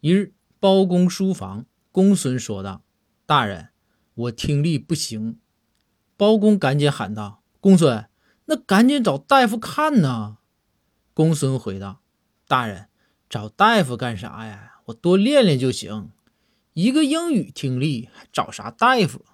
一日包公书房公孙说道大人我听力不行。包公赶紧喊道公孙那赶紧找大夫看呐。公孙回道大人找大夫干啥呀？我多练练就行。一个英语听力还找啥大夫？